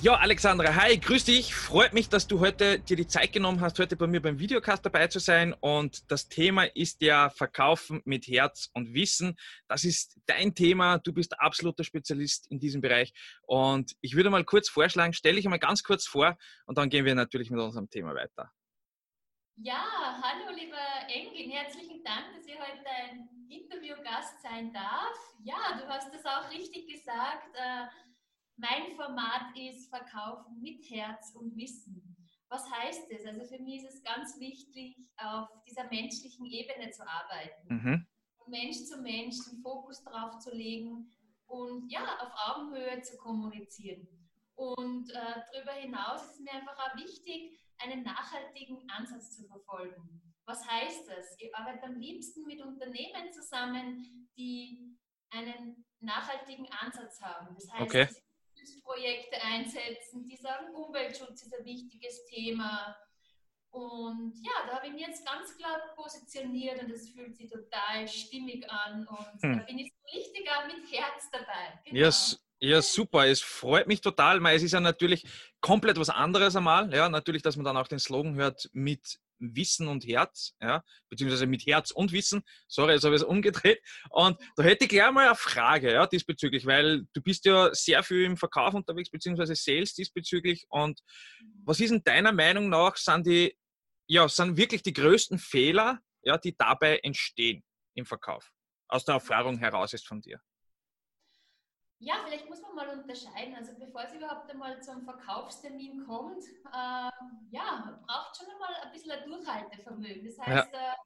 Ja, Alexandra, hi, grüß dich. Freut mich, dass du heute dir die Zeit genommen hast, heute bei mir beim Videocast dabei zu sein. Und das Thema ist ja Verkaufen mit Herz und Wissen. Das ist dein Thema. Du bist absoluter Spezialist in diesem Bereich. Und ich würde mal kurz vorschlagen, stell dich einmal ganz kurz vor und dann gehen wir natürlich mit unserem Thema weiter. Ja, hallo lieber Engin, herzlichen Dank, dass ich heute ein Interviewgast sein darf. Ja, du hast es auch richtig gesagt. Äh, mein Format ist Verkaufen mit Herz und Wissen. Was heißt das? Also für mich ist es ganz wichtig, auf dieser menschlichen Ebene zu arbeiten. Mhm. Mensch zu Mensch den Fokus darauf zu legen und ja, auf Augenhöhe zu kommunizieren. Und äh, darüber hinaus ist mir einfach auch wichtig, einen nachhaltigen Ansatz zu verfolgen. Was heißt das? Ich arbeite am liebsten mit Unternehmen zusammen, die einen nachhaltigen Ansatz haben. Das heißt, okay. Projekte einsetzen, die sagen, Umweltschutz ist ein wichtiges Thema. Und ja, da habe ich mich jetzt ganz klar positioniert und es fühlt sich total stimmig an und hm. da bin ich so richtig auch mit Herz dabei. Genau. Yes. Ja, super. Es freut mich total, weil es ist ja natürlich komplett was anderes einmal. Ja, natürlich, dass man dann auch den Slogan hört mit Wissen und Herz, ja, beziehungsweise mit Herz und Wissen. Sorry, jetzt habe ich es umgedreht. Und da hätte ich gleich mal eine Frage ja, diesbezüglich, weil du bist ja sehr viel im Verkauf unterwegs, beziehungsweise Sales diesbezüglich. Und was ist in deiner Meinung nach, sind die, ja, sind wirklich die größten Fehler, ja, die dabei entstehen im Verkauf? Aus der Erfahrung heraus ist von dir. Ja, vielleicht muss man mal unterscheiden. Also bevor es überhaupt einmal zum Verkaufstermin kommt, äh, ja, braucht schon einmal ein bisschen ein Durchhaltevermögen. Das heißt, ja. äh,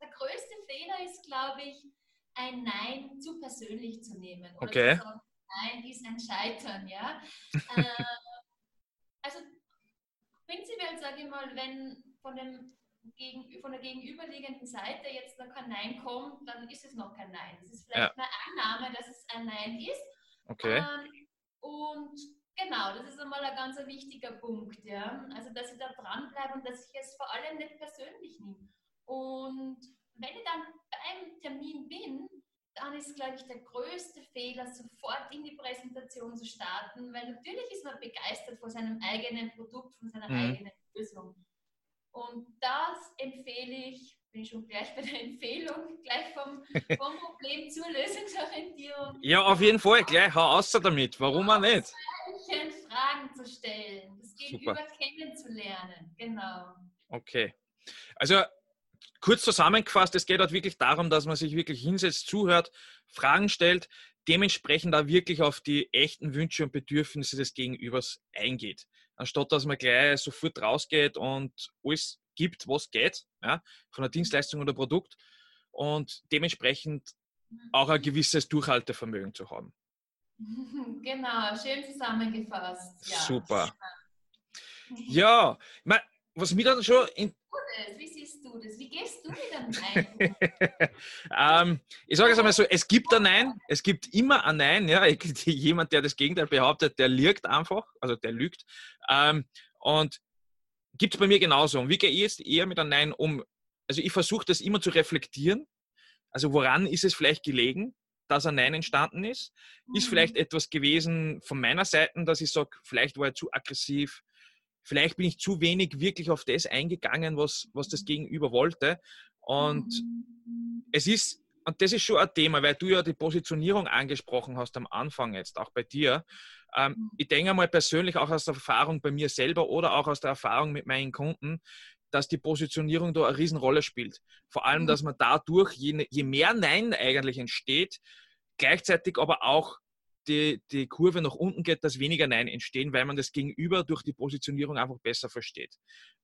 der größte Fehler ist, glaube ich, ein Nein zu persönlich zu nehmen. Oder okay. Zu sagen, Nein ist ein Scheitern, ja. äh, also prinzipiell sage ich mal, wenn von, dem gegen, von der gegenüberliegenden Seite jetzt noch kein Nein kommt, dann ist es noch kein Nein. Das ist vielleicht ja. eine Annahme, dass es ein Nein ist. Okay. Ähm, und genau, das ist einmal ein ganz wichtiger Punkt, ja. Also, dass ich da dranbleibe und dass ich es vor allem nicht persönlich nehme. Und wenn ich dann beim Termin bin, dann ist, glaube ich, der größte Fehler, sofort in die Präsentation zu starten, weil natürlich ist man begeistert von seinem eigenen Produkt, von seiner mhm. eigenen Lösung. Und das empfehle ich bin ich schon gleich bei der Empfehlung, gleich vom, vom Problem zur Lösungsorientierung. Ja, auf jeden Fall, gleich hau außer damit. Warum auch nicht? Fragen zu stellen, das Gegenüber Super. kennenzulernen, genau. Okay. Also kurz zusammengefasst, es geht halt wirklich darum, dass man sich wirklich hinsetzt, zuhört, Fragen stellt, dementsprechend da wirklich auf die echten Wünsche und Bedürfnisse des Gegenübers eingeht. Anstatt dass man gleich sofort rausgeht und alles gibt, was geht, ja, von der Dienstleistung oder Produkt und dementsprechend auch ein gewisses Durchhaltevermögen zu haben. Genau, schön zusammengefasst. Ja. Super. Ja, was mir dann schon in, wie siehst du das? Wie gehst du mit einem Nein? ähm, ich sage es einmal so, es gibt ein Nein, es gibt immer ein Nein. Ja? Jemand, der das Gegenteil behauptet, der lügt einfach, also der lügt. Ähm, und gibt es bei mir genauso. Und wie gehe ich jetzt eher mit einem Nein um? Also ich versuche das immer zu reflektieren. Also woran ist es vielleicht gelegen, dass ein Nein entstanden ist? Ist mhm. vielleicht etwas gewesen von meiner Seite, dass ich sage, vielleicht war er zu aggressiv, vielleicht bin ich zu wenig wirklich auf das eingegangen, was, was das Gegenüber wollte. Und mhm. es ist, und das ist schon ein Thema, weil du ja die Positionierung angesprochen hast am Anfang jetzt, auch bei dir. Ähm, mhm. ich denke mal persönlich auch aus der Erfahrung bei mir selber oder auch aus der Erfahrung mit meinen Kunden, dass die Positionierung da eine Riesenrolle spielt. Vor allem, mhm. dass man dadurch, je, je mehr Nein eigentlich entsteht, gleichzeitig aber auch die, die Kurve nach unten geht, dass weniger Nein entstehen, weil man das Gegenüber durch die Positionierung einfach besser versteht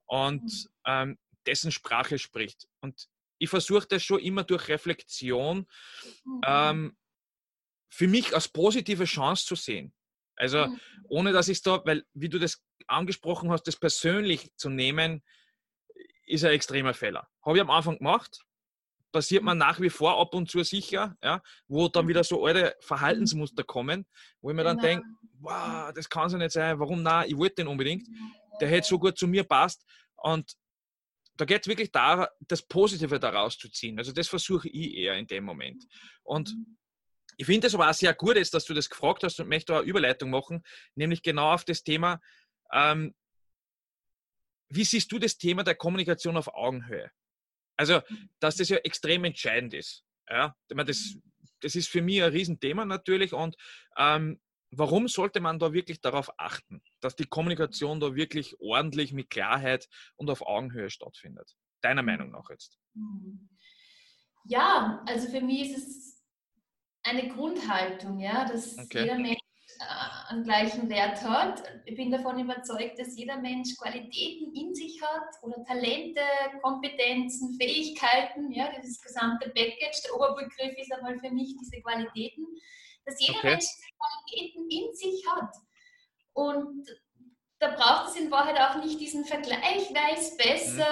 und mhm. ähm, dessen Sprache spricht. Und ich versuche das schon immer durch Reflexion mhm. ähm, für mich als positive Chance zu sehen. Also mhm. ohne dass ich da, weil wie du das angesprochen hast, das persönlich zu nehmen, ist ein extremer Fehler. Habe ich am Anfang gemacht, passiert mir nach wie vor ab und zu sicher, ja, wo dann wieder so alte Verhaltensmuster kommen, wo ich mir dann denke, wow, das kann so nicht sein, warum na, ich wollte den unbedingt, der hätte so gut zu mir passt und da geht es wirklich darum, das Positive daraus zu ziehen. Also das versuche ich eher in dem Moment. Und ich finde es aber auch sehr gut, dass du das gefragt hast und möchte eine Überleitung machen, nämlich genau auf das Thema, ähm, wie siehst du das Thema der Kommunikation auf Augenhöhe? Also, dass das ja extrem entscheidend ist. Ja, das, das ist für mich ein Riesenthema natürlich und ähm, warum sollte man da wirklich darauf achten, dass die Kommunikation da wirklich ordentlich mit Klarheit und auf Augenhöhe stattfindet? Deiner Meinung nach jetzt? Ja, also für mich ist es eine Grundhaltung, ja, dass okay. jeder Mensch äh, einen gleichen Wert hat. Ich bin davon überzeugt, dass jeder Mensch Qualitäten in sich hat oder Talente, Kompetenzen, Fähigkeiten, ja, dieses gesamte Package. Der Oberbegriff ist einmal für mich diese Qualitäten dass jeder okay. Mensch Qualitäten in sich hat. Und da braucht es in Wahrheit auch nicht diesen Vergleich, wer ist besser.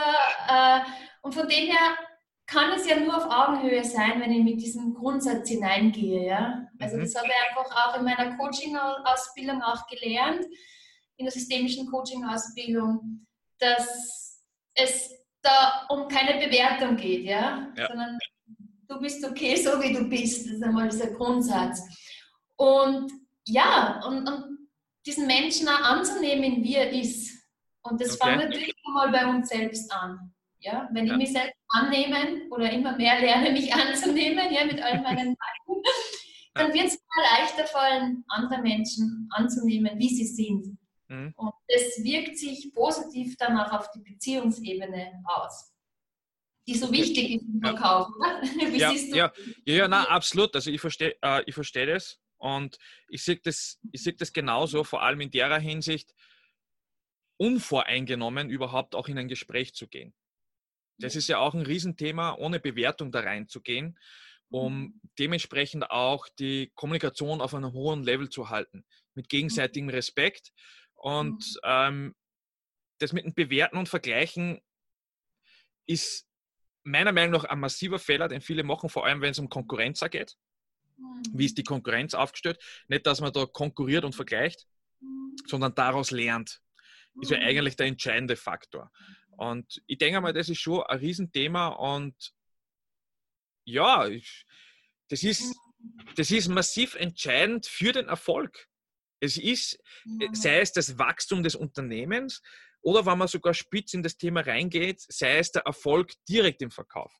Mhm. Äh, und von dem her kann es ja nur auf Augenhöhe sein, wenn ich mit diesem Grundsatz hineingehe. Ja? Also mhm. das habe ich einfach auch in meiner Coaching-Ausbildung auch gelernt, in der systemischen Coaching-Ausbildung, dass es da um keine Bewertung geht, ja? ja. sondern du bist okay, so wie du bist. Das ist einmal dieser Grundsatz. Und ja, und, und diesen Menschen auch anzunehmen, wie er ist. Und das okay. fängt natürlich einmal bei uns selbst an. Ja, wenn ja. ich mich selbst annehme oder immer mehr lerne, mich anzunehmen, ja, mit all meinen Macken, dann wird es mir leichter fallen, andere Menschen anzunehmen, wie sie sind. Mhm. Und das wirkt sich positiv dann auch auf die Beziehungsebene aus die so wichtig ist im Verkauf. Ja? Ja, ja, ja na, absolut. Also ich verstehe äh, ich versteh das und ich sehe das, seh das genauso, vor allem in der Hinsicht, unvoreingenommen überhaupt auch in ein Gespräch zu gehen. Das ist ja auch ein Riesenthema, ohne Bewertung da reinzugehen, um mhm. dementsprechend auch die Kommunikation auf einem hohen Level zu halten, mit gegenseitigem mhm. Respekt. Und mhm. ähm, das mit dem Bewerten und Vergleichen ist meiner Meinung nach ein massiver Fehler, den viele machen, vor allem wenn es um Konkurrenz geht. Wie ist die Konkurrenz aufgestellt? Nicht, dass man da konkurriert und vergleicht, sondern daraus lernt. Ist ja eigentlich der entscheidende Faktor. Und ich denke mal, das ist schon ein Riesenthema und ja, das ist, das ist massiv entscheidend für den Erfolg. Es ist, sei es das Wachstum des Unternehmens, oder wenn man sogar spitz in das Thema reingeht, sei es der Erfolg direkt im Verkauf.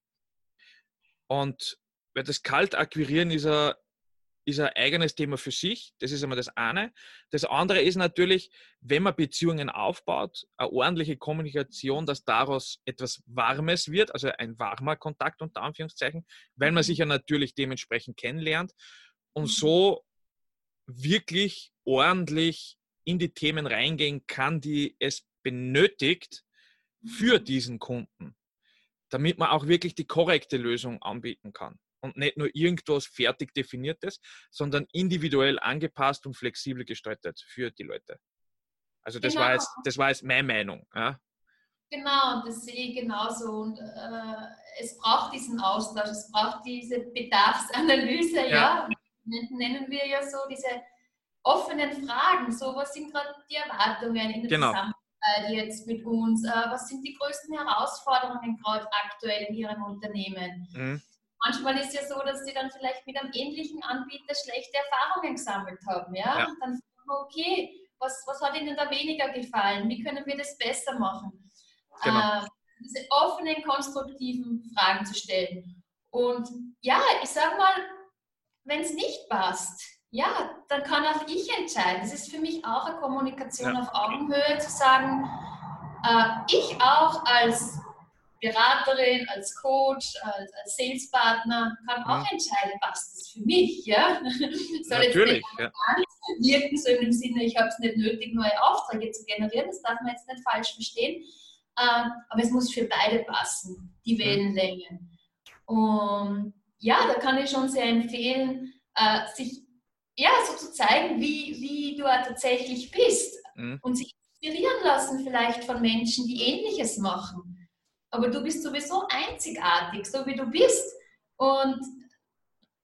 Und weil das Kaltakquirieren ist ein, ist ein eigenes Thema für sich. Das ist einmal das eine. Das andere ist natürlich, wenn man Beziehungen aufbaut, eine ordentliche Kommunikation, dass daraus etwas Warmes wird, also ein warmer Kontakt unter Anführungszeichen, weil man sich ja natürlich dementsprechend kennenlernt und so wirklich ordentlich in die Themen reingehen kann, die es benötigt für diesen Kunden, damit man auch wirklich die korrekte Lösung anbieten kann. Und nicht nur irgendwas fertig definiertes, sondern individuell angepasst und flexibel gestaltet für die Leute. Also das, genau. war, jetzt, das war jetzt meine Meinung. Ja? Genau, das sehe ich genauso. Und äh, es braucht diesen Austausch, es braucht diese Bedarfsanalyse, ja. ja. Nennen wir ja so diese offenen Fragen. So, was sind gerade die Erwartungen in der genau. Zusammenarbeit? Äh, jetzt mit uns? Äh, was sind die größten Herausforderungen gerade aktuell in Ihrem Unternehmen? Mhm. Manchmal ist es ja so, dass Sie dann vielleicht mit einem ähnlichen Anbieter schlechte Erfahrungen gesammelt haben. Ja? ja. Dann fragen wir, okay, was, was hat Ihnen da weniger gefallen? Wie können wir das besser machen? Genau. Äh, diese offenen, konstruktiven Fragen zu stellen. Und ja, ich sag mal, wenn es nicht passt, ja, dann kann auch ich entscheiden. Das ist für mich auch eine Kommunikation ja. auf Augenhöhe, zu sagen, äh, ich auch als Beraterin, als Coach, als, als Salespartner kann auch ja. entscheiden, passt das für mich. Ja? Soll Natürlich. Jetzt ja. wirken, so im Sinne, ich habe es nicht nötig, neue Aufträge zu generieren, das darf man jetzt nicht falsch verstehen. Ähm, aber es muss für beide passen, die Wellenlänge. Und ja, da kann ich schon sehr empfehlen, äh, sich ja, so zu zeigen, wie, wie du tatsächlich bist mhm. und sich inspirieren lassen vielleicht von Menschen, die ähnliches machen. Aber du bist sowieso einzigartig, so wie du bist. Und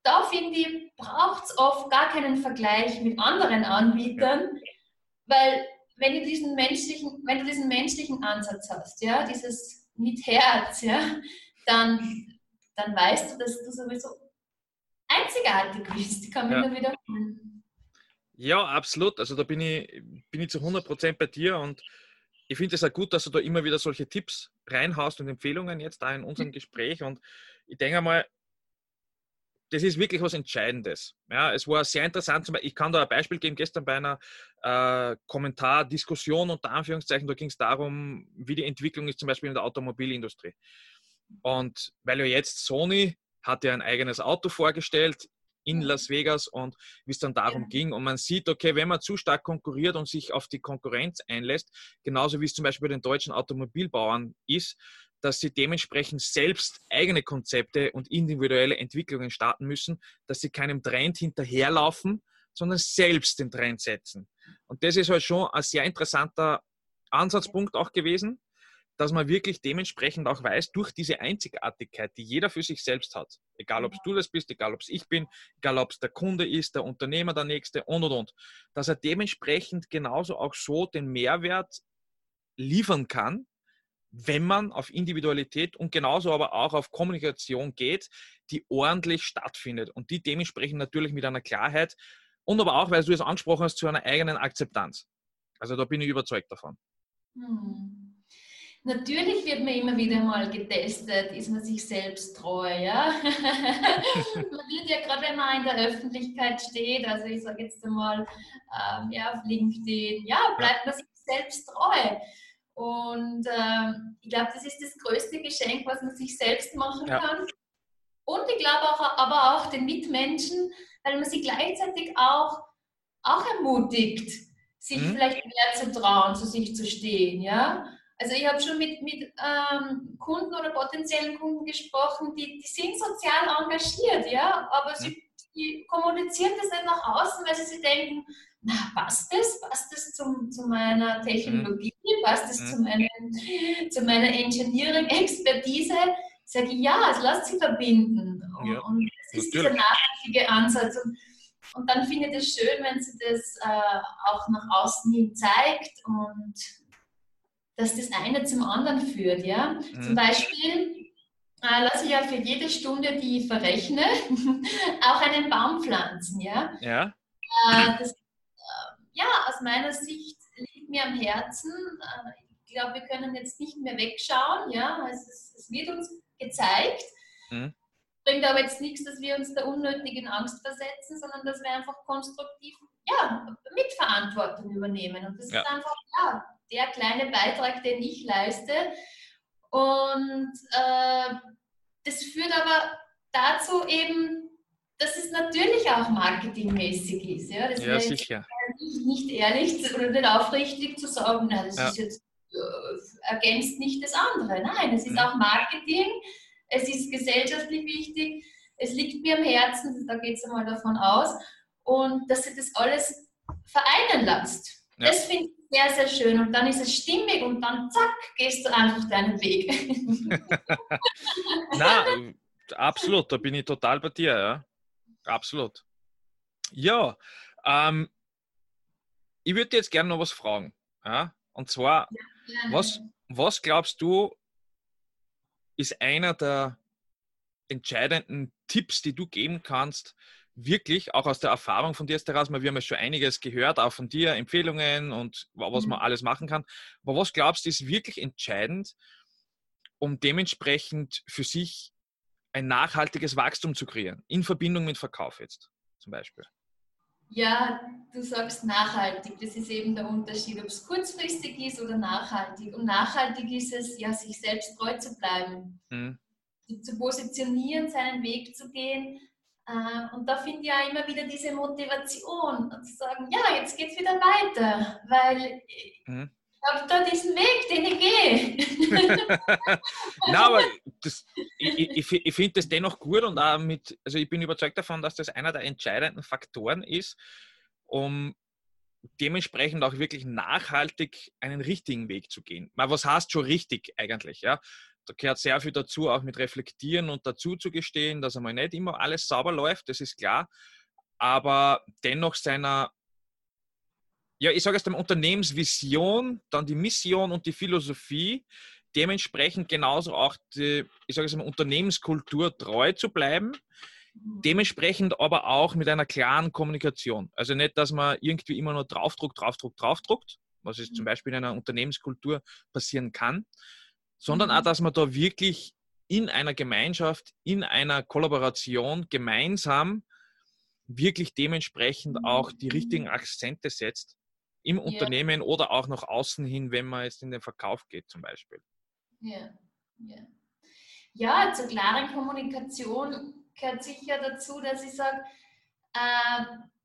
da finde ich, braucht es oft gar keinen Vergleich mit anderen Anbietern, weil wenn du diesen menschlichen, wenn du diesen menschlichen Ansatz hast, ja, dieses mit Herz, ja, dann, dann weißt du, dass du sowieso einzigartig bist. Ich kann mich ja. nur wiederholen. Ja, absolut. Also da bin ich, bin ich zu 100% bei dir und ich finde es auch gut, dass du da immer wieder solche Tipps reinhaust und Empfehlungen jetzt da in unserem Gespräch und ich denke mal, das ist wirklich was Entscheidendes. Ja, es war sehr interessant. Ich kann da ein Beispiel geben. Gestern bei einer äh, Kommentar-Diskussion unter Anführungszeichen, da ging es darum, wie die Entwicklung ist, zum Beispiel in der Automobilindustrie. Und weil ja jetzt Sony hat ja ein eigenes Auto vorgestellt in Las Vegas und wie es dann darum ja. ging. Und man sieht, okay, wenn man zu stark konkurriert und sich auf die Konkurrenz einlässt, genauso wie es zum Beispiel bei den deutschen Automobilbauern ist, dass sie dementsprechend selbst eigene Konzepte und individuelle Entwicklungen starten müssen, dass sie keinem Trend hinterherlaufen, sondern selbst den Trend setzen. Und das ist halt schon ein sehr interessanter Ansatzpunkt auch gewesen, dass man wirklich dementsprechend auch weiß, durch diese Einzigartigkeit, die jeder für sich selbst hat, egal ob du das bist, egal ob es ich bin, egal ob es der Kunde ist, der Unternehmer, der Nächste und und und, dass er dementsprechend genauso auch so den Mehrwert liefern kann, wenn man auf Individualität und genauso aber auch auf Kommunikation geht, die ordentlich stattfindet und die dementsprechend natürlich mit einer Klarheit und aber auch, weil du es angesprochen hast, zu einer eigenen Akzeptanz. Also da bin ich überzeugt davon. Hm. Natürlich wird man immer wieder mal getestet, ist man sich selbst treu, ja? man wird ja gerade, wenn man in der Öffentlichkeit steht, also ich sage jetzt einmal, ähm, ja, auf LinkedIn, ja, bleibt man sich selbst treu. Und äh, ich glaube, das ist das größte Geschenk, was man sich selbst machen ja. kann. Und ich glaube auch, aber auch den Mitmenschen, weil man sie gleichzeitig auch, auch ermutigt, sich mhm. vielleicht mehr zu trauen, zu sich zu stehen. Ja? Also ich habe schon mit, mit ähm, Kunden oder potenziellen Kunden gesprochen, die, die sind sozial engagiert, ja, aber mhm. sie die kommunizieren das nicht nach außen, weil sie sich denken, na, passt das? Passt das zum, zu meiner Technologie? Mhm. Passt das mhm. zu, meinen, zu meiner Engineering-Expertise? Sage ich, ja, es lässt sich verbinden. Und, ja, und ist dieser nachhaltige Ansatz. Und, und dann finde ich es schön, wenn sie das äh, auch nach außen hin zeigt und dass das eine zum anderen führt. Ja? Mhm. Zum Beispiel äh, lasse ich ja für jede Stunde, die ich verrechne, auch einen Baum pflanzen. Ja? Ja. Äh, das ja, aus meiner Sicht liegt mir am Herzen. Äh, ich glaube, wir können jetzt nicht mehr wegschauen. Ja, es, ist, es wird uns gezeigt. Mhm. Bringt aber jetzt nichts, dass wir uns da unnötig in Angst versetzen, sondern dass wir einfach konstruktiv ja, Mitverantwortung übernehmen. Und das ja. ist einfach ja, der kleine Beitrag, den ich leiste. Und äh, das führt aber dazu eben, dass es natürlich auch marketingmäßig ist. Ja, das ja sicher. Nicht, nicht, ehrlich oder nicht aufrichtig zu sagen, na, das ja. ist jetzt, äh, ergänzt nicht das andere. Nein, es ist mhm. auch Marketing, es ist gesellschaftlich wichtig, es liegt mir am Herzen, da geht es einmal davon aus, und dass ihr das alles vereinen lasst. Ja. Das finde ich sehr, sehr schön. Und dann ist es stimmig und dann zack, gehst du einfach deinen Weg. Na, absolut, da bin ich total bei dir, ja. Absolut. Ja, ähm, ich würde jetzt gerne noch was fragen. Ja? Und zwar, ja, was, was glaubst du, ist einer der entscheidenden Tipps, die du geben kannst, wirklich, auch aus der Erfahrung von dir heraus, wir haben ja schon einiges gehört, auch von dir, Empfehlungen und was mhm. man alles machen kann. Aber was glaubst du, ist wirklich entscheidend, um dementsprechend für sich ein nachhaltiges Wachstum zu kreieren, in Verbindung mit Verkauf jetzt zum Beispiel? Ja, du sagst nachhaltig. Das ist eben der Unterschied, ob es kurzfristig ist oder nachhaltig. Und nachhaltig ist es, ja, sich selbst treu zu bleiben, mhm. zu positionieren, seinen Weg zu gehen. Äh, und da finde ich ja immer wieder diese Motivation, zu sagen, ja, jetzt geht es wieder weiter, weil mhm habe da diesen Weg, den ich gehe. Nein, aber das, ich, ich, ich finde das dennoch gut und auch mit, also ich bin überzeugt davon, dass das einer der entscheidenden Faktoren ist, um dementsprechend auch wirklich nachhaltig einen richtigen Weg zu gehen. Mal, was heißt schon richtig eigentlich? Ja? da gehört sehr viel dazu, auch mit reflektieren und dazu zu gestehen, dass einmal nicht immer alles sauber läuft, das ist klar. Aber dennoch seiner, ja, ich sage es dem Unternehmensvision, dann die Mission und die Philosophie, dementsprechend genauso auch die, ich sage es mal, Unternehmenskultur treu zu bleiben. Mhm. Dementsprechend aber auch mit einer klaren Kommunikation. Also nicht, dass man irgendwie immer nur draufdruckt, draufdruckt, draufdruckt, was es zum mhm. Beispiel in einer Unternehmenskultur passieren kann, sondern auch, mhm. dass man da wirklich in einer Gemeinschaft, in einer Kollaboration gemeinsam wirklich dementsprechend auch die richtigen Akzente setzt im. Unternehmen oder auch nach außen hin, wenn man jetzt in den Verkauf geht zum Beispiel. Ja, ja. ja zur klaren Kommunikation gehört sicher dazu, dass ich sage, äh,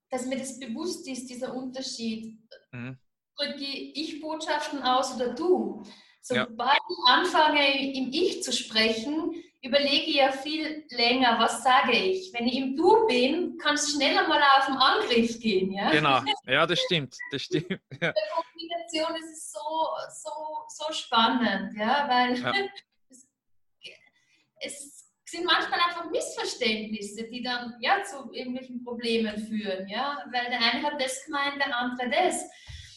dass mir das bewusst ist, dieser Unterschied. Mhm. Drücke ich Botschaften aus oder du? Sobald ja. ich anfange, im Ich zu sprechen, überlege ja viel länger, was sage ich. Wenn ich im Du bin, kann es schneller mal auf den Angriff gehen. Ja? Genau, ja, das stimmt. Das stimmt. Ja. Der Kommunikation ist es so, so, so spannend, ja, weil ja. es, es, sind manchmal einfach Missverständnisse, die dann ja, zu irgendwelchen Problemen führen. Ja? Weil der eine hat das gemeint, der andere das.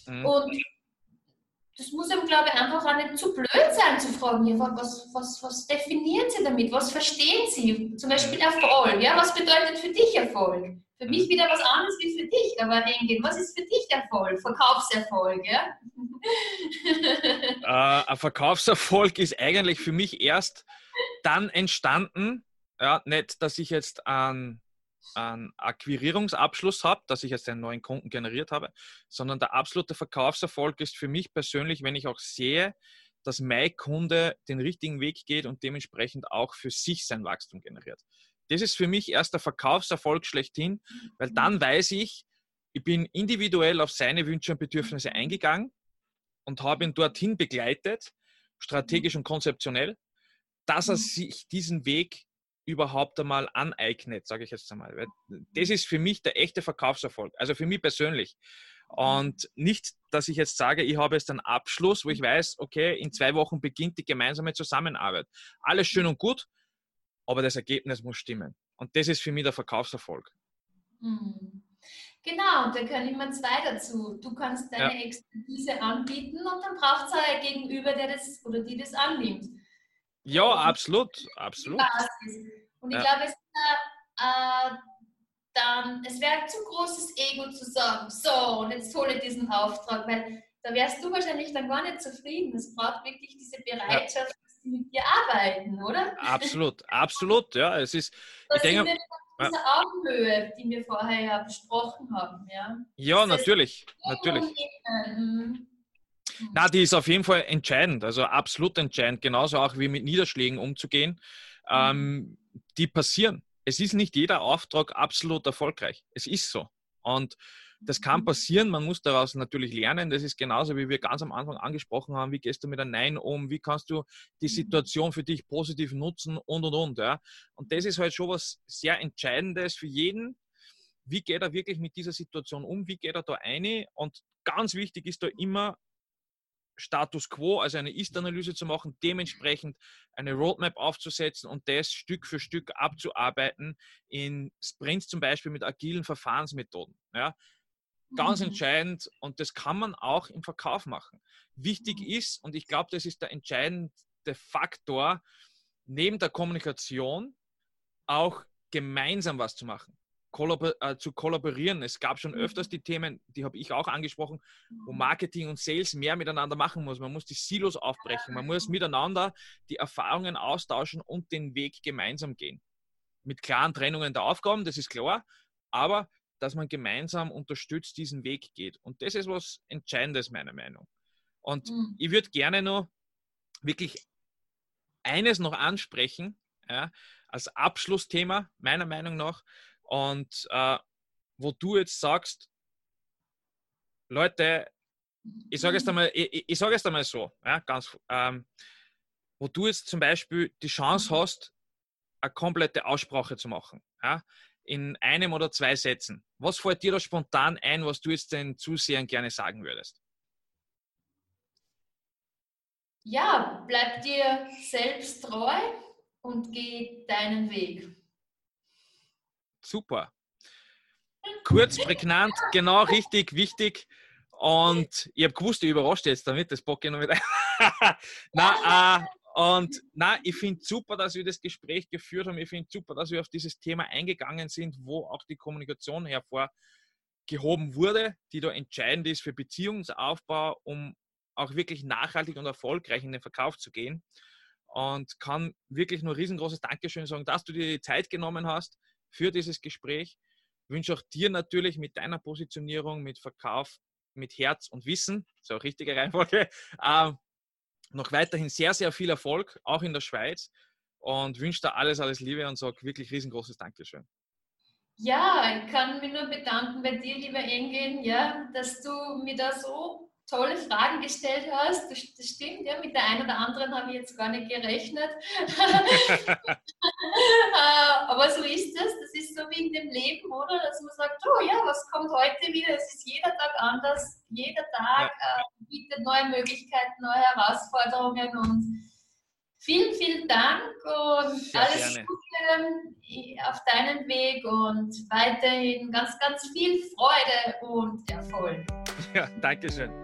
Mhm. Und das muss einem, glaube ich, einfach auch nicht zu blöd sein zu fragen, ja, was, was, was definieren Sie damit? Was verstehen Sie? Zum Beispiel Erfolg. Ja? Was bedeutet für dich Erfolg? Für mich wieder was anderes wie für dich. Aber Engin, was ist für dich Erfolg? Verkaufserfolg, ja? Äh, ein Verkaufserfolg ist eigentlich für mich erst dann entstanden, ja, nicht, dass ich jetzt an einen Akquirierungsabschluss habe, dass ich jetzt einen neuen Kunden generiert habe, sondern der absolute Verkaufserfolg ist für mich persönlich, wenn ich auch sehe, dass mein Kunde den richtigen Weg geht und dementsprechend auch für sich sein Wachstum generiert. Das ist für mich erst der Verkaufserfolg schlechthin, weil mhm. dann weiß ich, ich bin individuell auf seine Wünsche und Bedürfnisse eingegangen und habe ihn dorthin begleitet, strategisch und konzeptionell, dass er mhm. sich diesen Weg überhaupt einmal aneignet, sage ich jetzt einmal. Das ist für mich der echte Verkaufserfolg, also für mich persönlich. Und nicht, dass ich jetzt sage, ich habe jetzt einen Abschluss, wo ich weiß, okay, in zwei Wochen beginnt die gemeinsame Zusammenarbeit. Alles schön und gut, aber das Ergebnis muss stimmen. Und das ist für mich der Verkaufserfolg. Mhm. Genau, da können immer zwei dazu. Du kannst deine ja. Expertise anbieten und dann braucht es ein Gegenüber, der das oder die das annimmt. Ja, absolut, absolut. Und ich ja. glaube, es, äh, dann, es wäre zu großes Ego zu sagen, so, und jetzt hole ich diesen Auftrag, weil da wärst du wahrscheinlich dann gar nicht zufrieden. Es braucht wirklich diese Bereitschaft, ja. dass sie mit dir arbeiten, oder? Absolut, absolut, ja. Es ist, das ich denke, diese Augenhöhe, die wir vorher ja besprochen haben. Ja, ja natürlich, natürlich. Mhm. Na, die ist auf jeden Fall entscheidend, also absolut entscheidend, genauso auch wie mit Niederschlägen umzugehen. Ähm, die passieren. Es ist nicht jeder Auftrag absolut erfolgreich. Es ist so. Und das kann mhm. passieren, man muss daraus natürlich lernen. Das ist genauso, wie wir ganz am Anfang angesprochen haben, wie gehst du mit einem Nein um, wie kannst du die mhm. Situation für dich positiv nutzen und und und. Ja. Und das ist halt schon was sehr Entscheidendes für jeden. Wie geht er wirklich mit dieser Situation um? Wie geht er da ein? Und ganz wichtig ist da immer Status quo, also eine Ist-Analyse zu machen, dementsprechend eine Roadmap aufzusetzen und das Stück für Stück abzuarbeiten in Sprints zum Beispiel mit agilen Verfahrensmethoden. Ja. Ganz mhm. entscheidend und das kann man auch im Verkauf machen. Wichtig mhm. ist, und ich glaube, das ist der entscheidende Faktor, neben der Kommunikation auch gemeinsam was zu machen kollabor äh, zu kollaborieren. Es gab schon öfters mhm. die Themen, die habe ich auch angesprochen, wo mhm. Marketing und Sales mehr miteinander machen muss. Man muss die Silos aufbrechen, man muss miteinander die Erfahrungen austauschen und den Weg gemeinsam gehen. Mit klaren Trennungen der Aufgaben, das ist klar, aber dass man gemeinsam unterstützt diesen Weg geht. Und das ist was Entscheidendes, meiner Meinung. Und mhm. ich würde gerne noch wirklich eines noch ansprechen, ja, als Abschlussthema, meiner Meinung nach, und äh, wo du jetzt sagst, Leute, ich sage es einmal, ich, ich sage es einmal so, ja, ganz, ähm, wo du jetzt zum Beispiel die Chance mhm. hast, eine komplette Aussprache zu machen, ja, in einem oder zwei Sätzen. Was fällt dir da spontan ein, was du jetzt den Zusehern gerne sagen würdest? ja, bleib dir selbst treu und geh deinen Weg. Super. Kurz, prägnant, genau richtig, wichtig. Und ich habe gewusst, ich überrascht jetzt damit, das packe ich noch mit na, äh, und na, ich finde super, dass wir das Gespräch geführt haben. Ich finde super, dass wir auf dieses Thema eingegangen sind, wo auch die Kommunikation hervorgehoben wurde, die da entscheidend ist für Beziehungsaufbau, um auch wirklich nachhaltig und erfolgreich in den Verkauf zu gehen. Und kann wirklich nur riesengroßes Dankeschön sagen, dass du dir die Zeit genommen hast für dieses Gespräch. Ich wünsche auch dir natürlich mit deiner Positionierung, mit Verkauf, mit Herz und Wissen, so richtige Reihenfolge, äh, noch weiterhin sehr, sehr viel Erfolg, auch in der Schweiz. Und wünsche dir alles, alles Liebe und sage wirklich riesengroßes Dankeschön. Ja, ich kann mich nur bedanken bei dir, lieber Engin, ja, dass du mir da so tolle Fragen gestellt hast. Das, das, stimmt, ja, mit der einen oder anderen habe ich jetzt gar nicht gerechnet. Äh, aber so ist es. Das ist so wie in dem Leben, oder? Dass man sagt, oh ja, was kommt heute wieder? Es ist jeder Tag anders. Jeder Tag äh, bietet neue Möglichkeiten, neue Herausforderungen und vielen, vielen Dank und Sehr alles gerne. Gute auf deinen Weg und weiterhin ganz, ganz viel Freude und Erfolg. Ja, danke schön.